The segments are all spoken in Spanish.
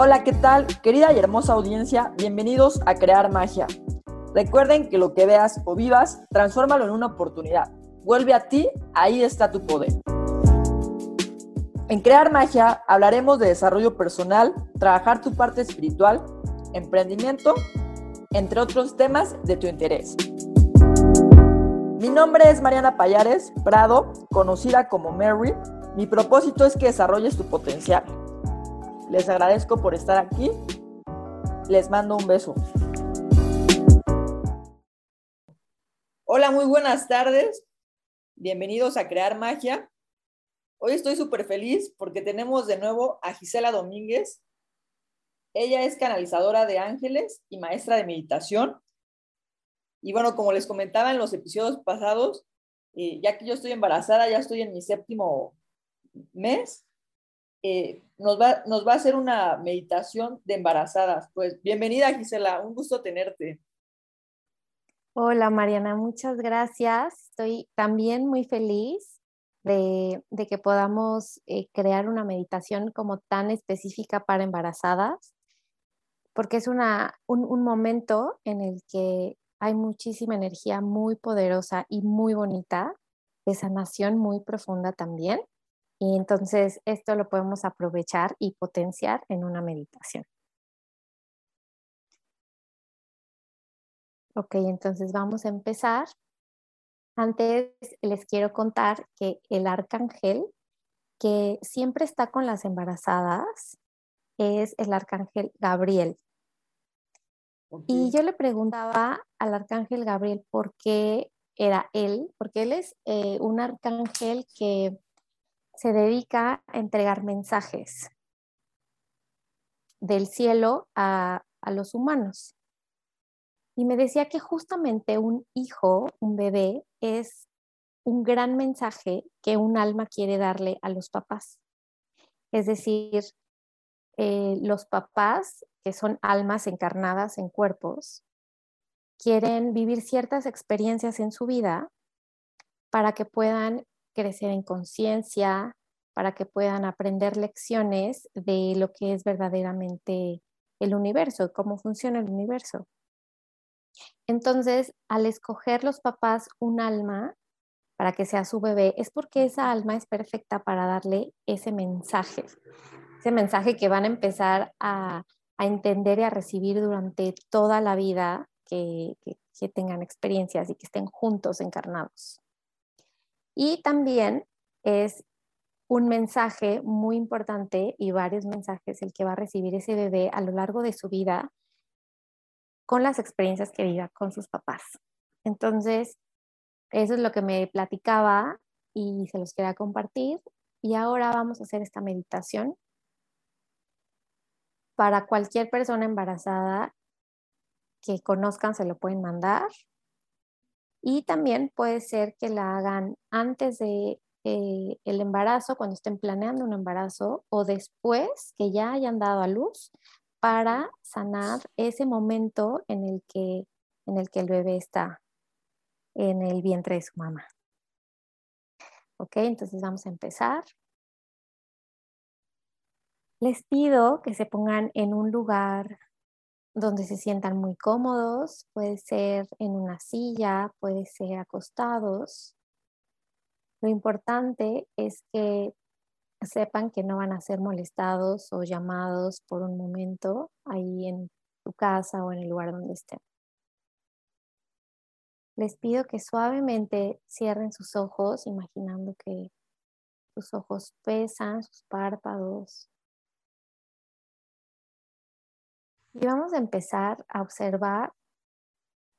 Hola, ¿qué tal? Querida y hermosa audiencia, bienvenidos a Crear Magia. Recuerden que lo que veas o vivas, transfórmalo en una oportunidad. Vuelve a ti, ahí está tu poder. En Crear Magia hablaremos de desarrollo personal, trabajar tu parte espiritual, emprendimiento, entre otros temas de tu interés. Mi nombre es Mariana Payares Prado, conocida como Mary. Mi propósito es que desarrolles tu potencial. Les agradezco por estar aquí. Les mando un beso. Hola, muy buenas tardes. Bienvenidos a Crear Magia. Hoy estoy súper feliz porque tenemos de nuevo a Gisela Domínguez. Ella es canalizadora de ángeles y maestra de meditación. Y bueno, como les comentaba en los episodios pasados, eh, ya que yo estoy embarazada, ya estoy en mi séptimo mes, eh, nos, va, a hacer una meditación de embarazadas. Pues bienvenida Gisela, un gusto tenerte. Hola Mariana, muchas gracias. Estoy también muy feliz de, que podamos eh, crear una meditación como tan específica para embarazadas, porque es una, un momento en el que hay muchísima energía muy poderosa y muy bonita, de sanación muy profunda también. Y entonces esto lo podemos aprovechar y potenciar en una meditación. Ok, entonces vamos a empezar. Antes les quiero contar que el arcángel que siempre está con las embarazadas es el arcángel Gabriel. Y yo le preguntaba al arcángel Gabriel por qué era él, porque él es eh, un arcángel que se dedica a entregar mensajes del cielo a, a los humanos. Y me decía que justamente un hijo, un bebé, es un gran mensaje que un alma quiere darle a los papás. Es decir, eh, los papás, que son almas encarnadas en cuerpos, quieren vivir ciertas experiencias en su vida para que puedan crecer en conciencia, para que puedan aprender lecciones de lo que es verdaderamente el universo, cómo funciona el universo. Entonces, al escoger los papás un alma para que sea su bebé, es porque esa alma es perfecta para darle ese mensaje, ese mensaje que van a empezar a, entender y a recibir durante toda la vida que, que tengan experiencias y que estén juntos encarnados. Y también es un mensaje muy importante y varios mensajes el que va a recibir ese bebé a lo largo de su vida con las experiencias que viva con sus papás. Entonces, eso es lo que me platicaba y se los quería compartir. Y ahora vamos a hacer esta meditación para cualquier persona embarazada que conozcan, se lo pueden mandar. Y también puede ser que la hagan antes de eh, el embarazo, cuando estén planeando un embarazo, o después que ya hayan dado a luz, para sanar ese momento en el que, en el, que el bebé está en el vientre de su mamá. Ok, entonces vamos a empezar. Les pido que se pongan en un lugar donde se sientan muy cómodos, puede ser en una silla, puede ser acostados. Lo importante es que sepan que no van a ser molestados o llamados por un momento ahí en su casa o en el lugar donde estén. Les pido que suavemente cierren sus ojos, imaginando que sus ojos pesan, sus párpados, Y vamos a empezar a observar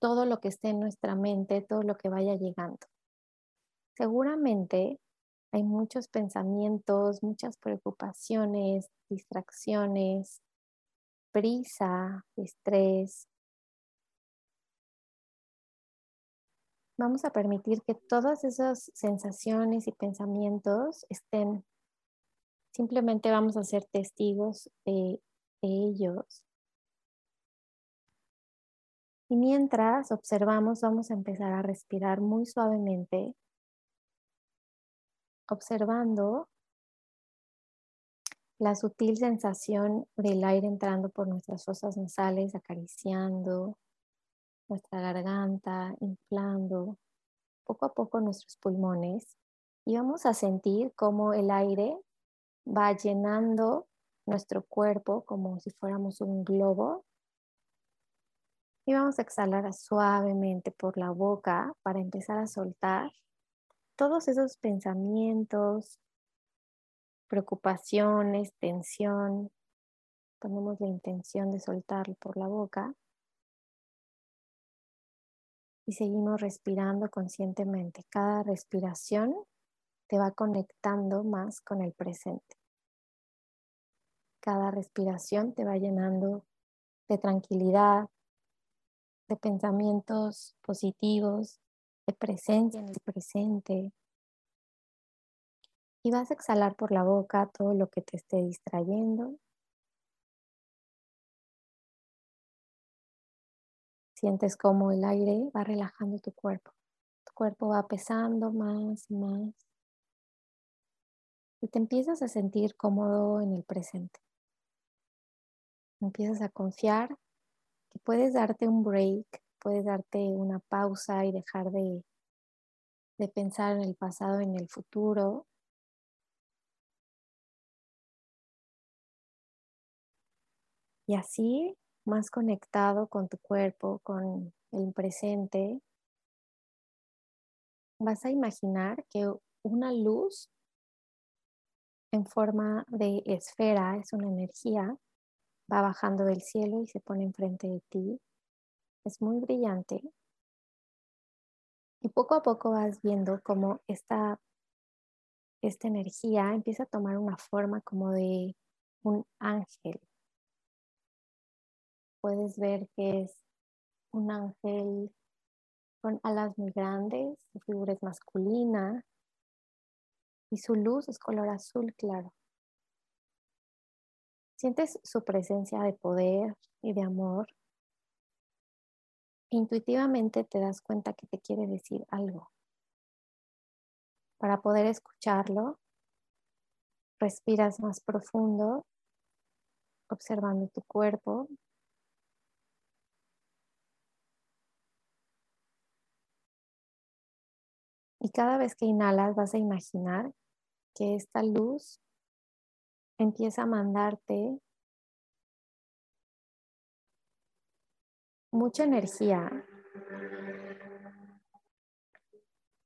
todo lo que esté en nuestra mente, todo lo que vaya llegando. Seguramente hay muchos pensamientos, muchas preocupaciones, distracciones, prisa, estrés. Vamos a permitir que todas esas sensaciones y pensamientos estén. Simplemente vamos a ser testigos de, de ellos y mientras observamos, vamos a empezar a respirar muy suavemente, observando la sutil sensación del aire entrando por nuestras fosas nasales, acariciando nuestra garganta, inflando poco a poco nuestros pulmones y vamos a sentir cómo el aire va llenando nuestro cuerpo como si fuéramos un globo. Y vamos a exhalar suavemente por la boca para empezar a soltar todos esos pensamientos, preocupaciones, tensión. Ponemos la intención de soltarlo por la boca y seguimos respirando conscientemente. Cada respiración te va conectando más con el presente. Cada respiración te va llenando de tranquilidad, de pensamientos positivos, de presencia en el presente. Y vas a exhalar por la boca todo lo que te esté distrayendo Sientes como el aire va relajando tu cuerpo. Tu cuerpo va pesando más y más. Y te empiezas a sentir cómodo en el presente. Empiezas a confiar puedes darte un break, puedes darte una pausa y dejar de, de pensar en el pasado, en el futuro. Y así más conectado con tu cuerpo, con el presente, vas a imaginar que una luz en forma de esfera, es una energía, va bajando del cielo y se pone enfrente de ti. Es muy brillante. Y poco a poco vas viendo cómo esta, esta energía empieza a tomar una forma como de un ángel, puedes ver que es un ángel con alas muy grandes, su figura es masculina y su luz es color azul claro. Sientes su presencia de poder y de amor. Intuitivamente te das cuenta que te quiere decir algo. Para poder escucharlo, respiras más profundo, observando tu cuerpo, Y cada vez que inhalas vas a imaginar que esta luz empieza a mandarte mucha energía.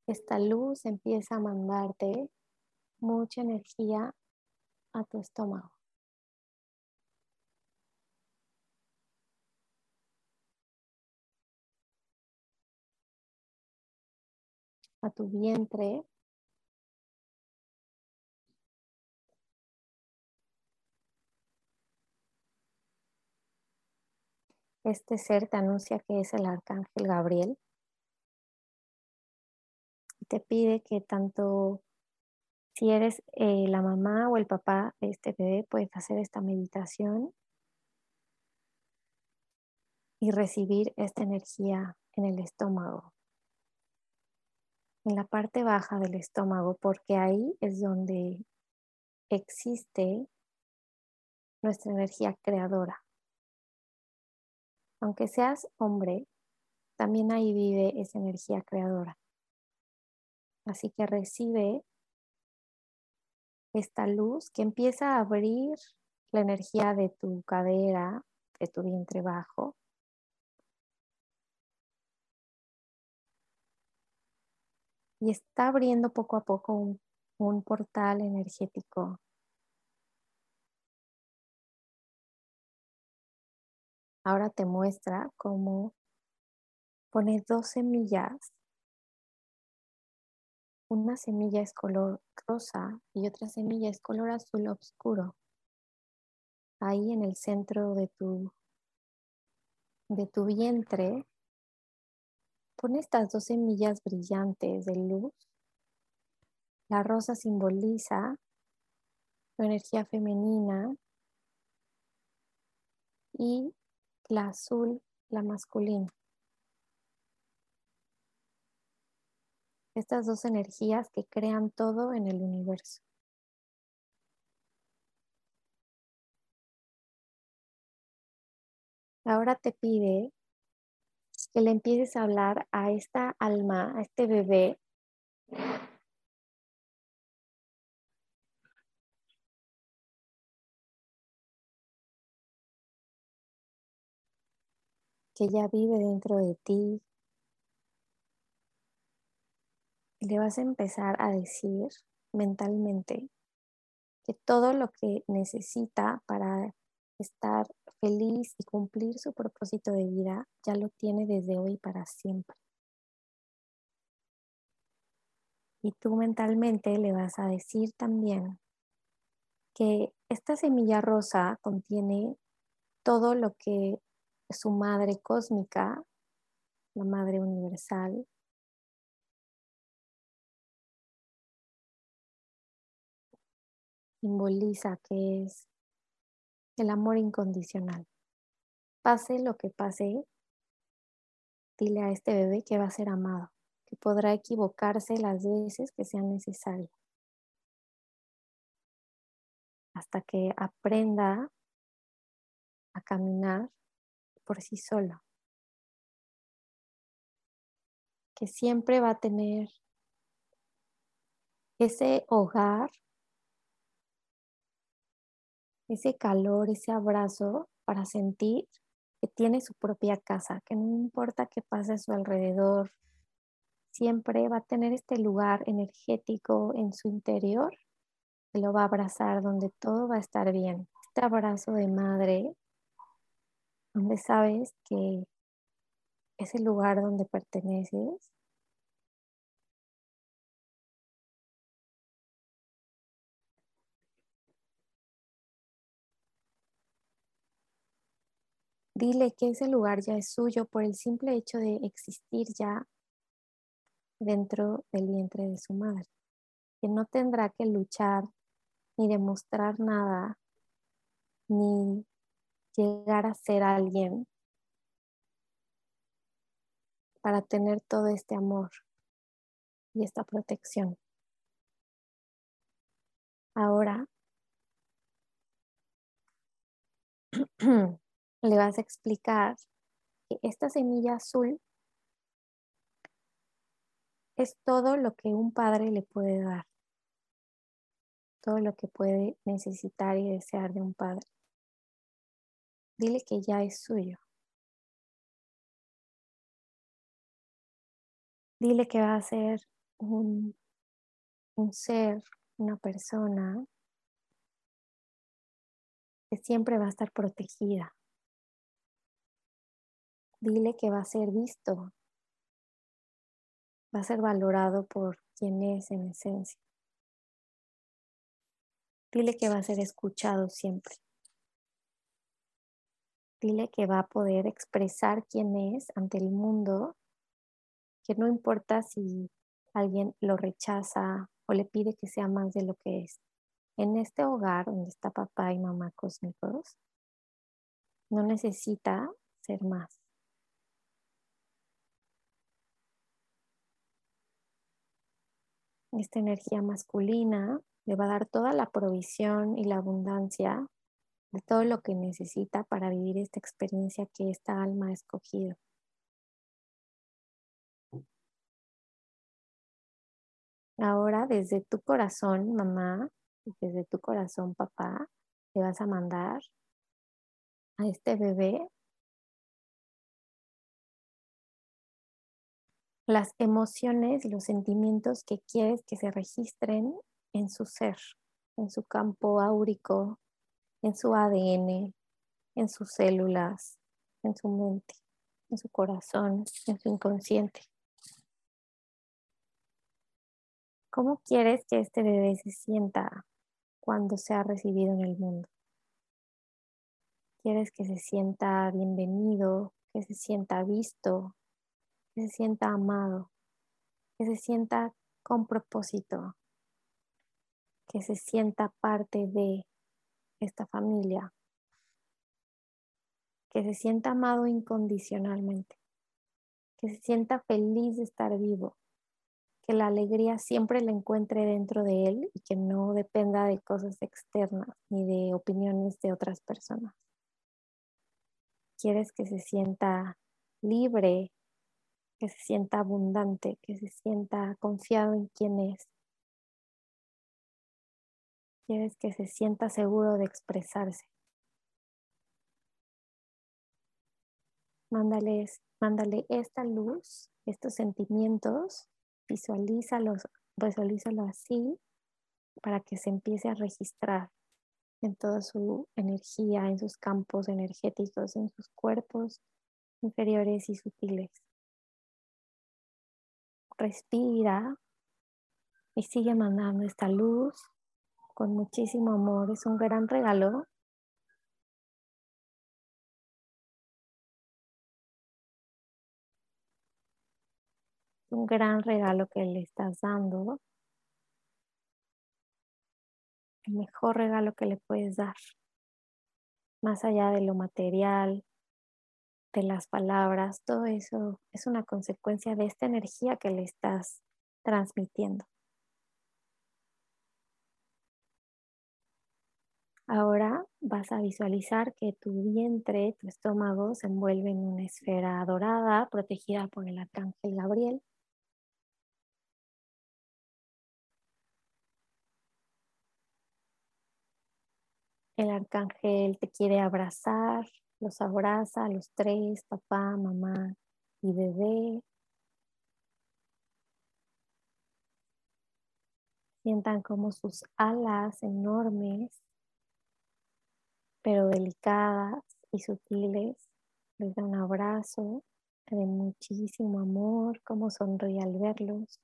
Esta luz empieza a mandarte mucha energía a tu estómago. a tu vientre. Este ser te anuncia que es el arcángel Gabriel y te pide que tanto si eres eh, la mamá o el papá de este bebé, puedes hacer esta meditación y recibir esta energía en el estómago en la parte baja del estómago, porque ahí es donde existe nuestra energía creadora. Aunque seas hombre, también ahí vive esa energía creadora. Así que recibe esta luz que empieza a abrir la energía de tu cadera, de tu vientre bajo, y está abriendo poco a poco un, un portal energético. Ahora te muestra cómo pones dos semillas. Una semilla es color rosa y otra semilla es color azul oscuro. Ahí en el centro de tu, de tu vientre Pon estas dos semillas brillantes de luz. La rosa simboliza tu energía femenina y la azul, la masculina. Estas dos energías que crean todo en el universo. Ahora te pide que le empieces a hablar a esta alma, a este bebé que ya vive dentro de ti. Le vas a empezar a decir mentalmente que todo lo que necesita para estar feliz y cumplir su propósito de vida ya lo tiene desde hoy para siempre. Y tú mentalmente le vas a decir también que esta semilla rosa contiene todo lo que su madre cósmica, la madre universal, simboliza que es el amor incondicional. Pase lo que pase, dile a este bebé que va a ser amado, que podrá equivocarse las veces que sean necesarias, hasta que aprenda a caminar por sí solo, que siempre va a tener ese hogar ese calor, ese abrazo para sentir que tiene su propia casa, que no importa qué pase a su alrededor, siempre va a tener este lugar energético en su interior que lo va a abrazar, donde todo va a estar bien. Este abrazo de madre, donde sabes que es el lugar donde perteneces, Dile que ese lugar ya es suyo por el simple hecho de existir ya dentro del vientre de su madre, que no tendrá que luchar ni demostrar nada, ni llegar a ser alguien para tener todo este amor y esta protección. Ahora le vas a explicar que esta semilla azul es todo lo que un padre le puede dar, todo lo que puede necesitar y desear de un padre. Dile que ya es suyo. Dile que va a ser un, un ser, una persona que siempre va a estar protegida, Dile que va a ser visto, va a ser valorado por quien es en esencia. Dile que va a ser escuchado siempre. Dile que va a poder expresar quién es ante el mundo, que no importa si alguien lo rechaza o le pide que sea más de lo que es. En este hogar donde está papá y mamá cósmicos, no necesita ser más. esta energía masculina le va a dar toda la provisión y la abundancia de todo lo que necesita para vivir esta experiencia que esta alma ha escogido. Ahora, desde tu corazón, mamá, desde tu corazón, papá, le vas a mandar a este bebé las emociones y los sentimientos que quieres que se registren en su ser, en su campo áurico, en su ADN, en sus células, en su mente, en su corazón, en su inconsciente. ¿Cómo quieres que este bebé se sienta cuando sea recibido en el mundo? ¿Quieres que se sienta bienvenido, que se sienta visto, que se sienta amado, que se sienta con propósito, que se sienta parte de esta familia, que se sienta amado incondicionalmente, que se sienta feliz de estar vivo, que la alegría siempre la encuentre dentro de él y que no dependa de cosas externas ni de opiniones de otras personas. quieres que se sienta libre, que se sienta abundante, que se sienta confiado en quién es. Quieres que se sienta seguro de expresarse. Mándales, mándale esta luz, estos sentimientos, visualízalos, visualízalo así para que se empiece a registrar en toda su energía, en sus campos energéticos, en sus cuerpos inferiores y sutiles. Respira y sigue mandando esta luz con muchísimo amor. Es un gran regalo. Un gran regalo que le estás dando el mejor regalo que le puedes dar, más allá de lo material, de las palabras, todo eso es una consecuencia de esta energía que le estás transmitiendo. Ahora vas a visualizar que tu vientre, tu estómago se envuelve en una esfera dorada protegida por el arcángel Gabriel. El arcángel te quiere abrazar, los abraza a los tres, papá, mamá y bebé. Sientan como sus alas enormes, pero delicadas y sutiles, les da un abrazo de muchísimo amor, como sonríe al verlos.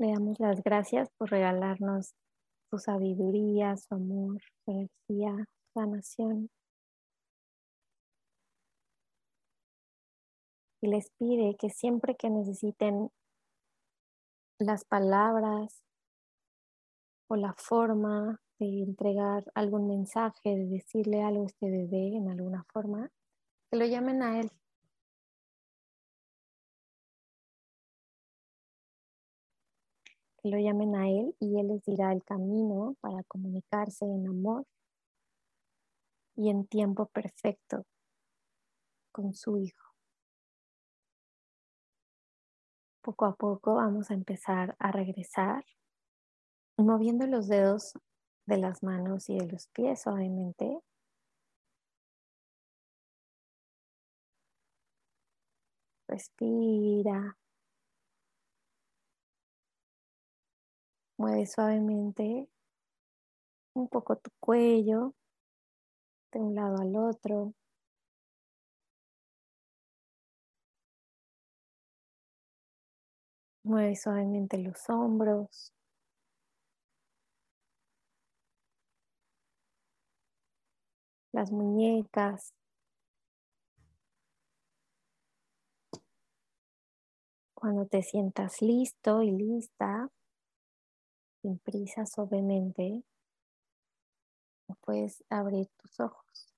Le damos las gracias por regalarnos su sabiduría, su amor, su energía, su sanación. Y les pide que siempre que necesiten las palabras o la forma de entregar algún mensaje, de decirle algo a este bebé en alguna forma, que lo llamen a él que lo llamen a Él y Él les dirá el camino para comunicarse en amor y en tiempo perfecto con su Hijo. Poco a poco vamos a empezar a regresar, moviendo los dedos de las manos y de los pies suavemente. Respira. Mueve suavemente un poco tu cuello de un lado al otro. Mueve suavemente los hombros. Las muñecas. Cuando te sientas listo y lista, sin prisa, suavemente, puedes abrir tus ojos.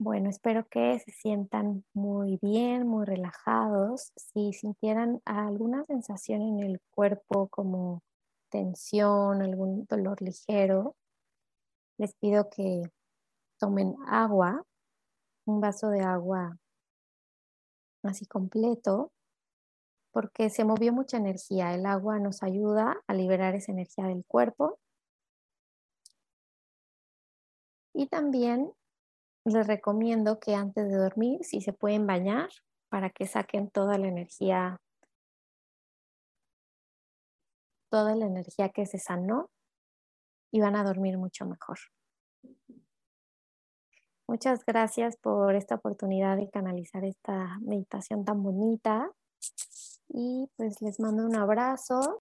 Bueno, espero que se sientan muy bien, muy relajados. Si sintieran alguna sensación en el cuerpo como tensión, algún dolor ligero, les pido que tomen agua, un vaso de agua así completo, porque se movió mucha energía. El agua nos ayuda a liberar esa energía del cuerpo. Y también les recomiendo que antes de dormir, si se pueden bañar, para que saquen toda la energía, toda la energía que se sanó y van a dormir mucho mejor. Muchas gracias por esta oportunidad de canalizar esta meditación tan bonita y pues les mando un abrazo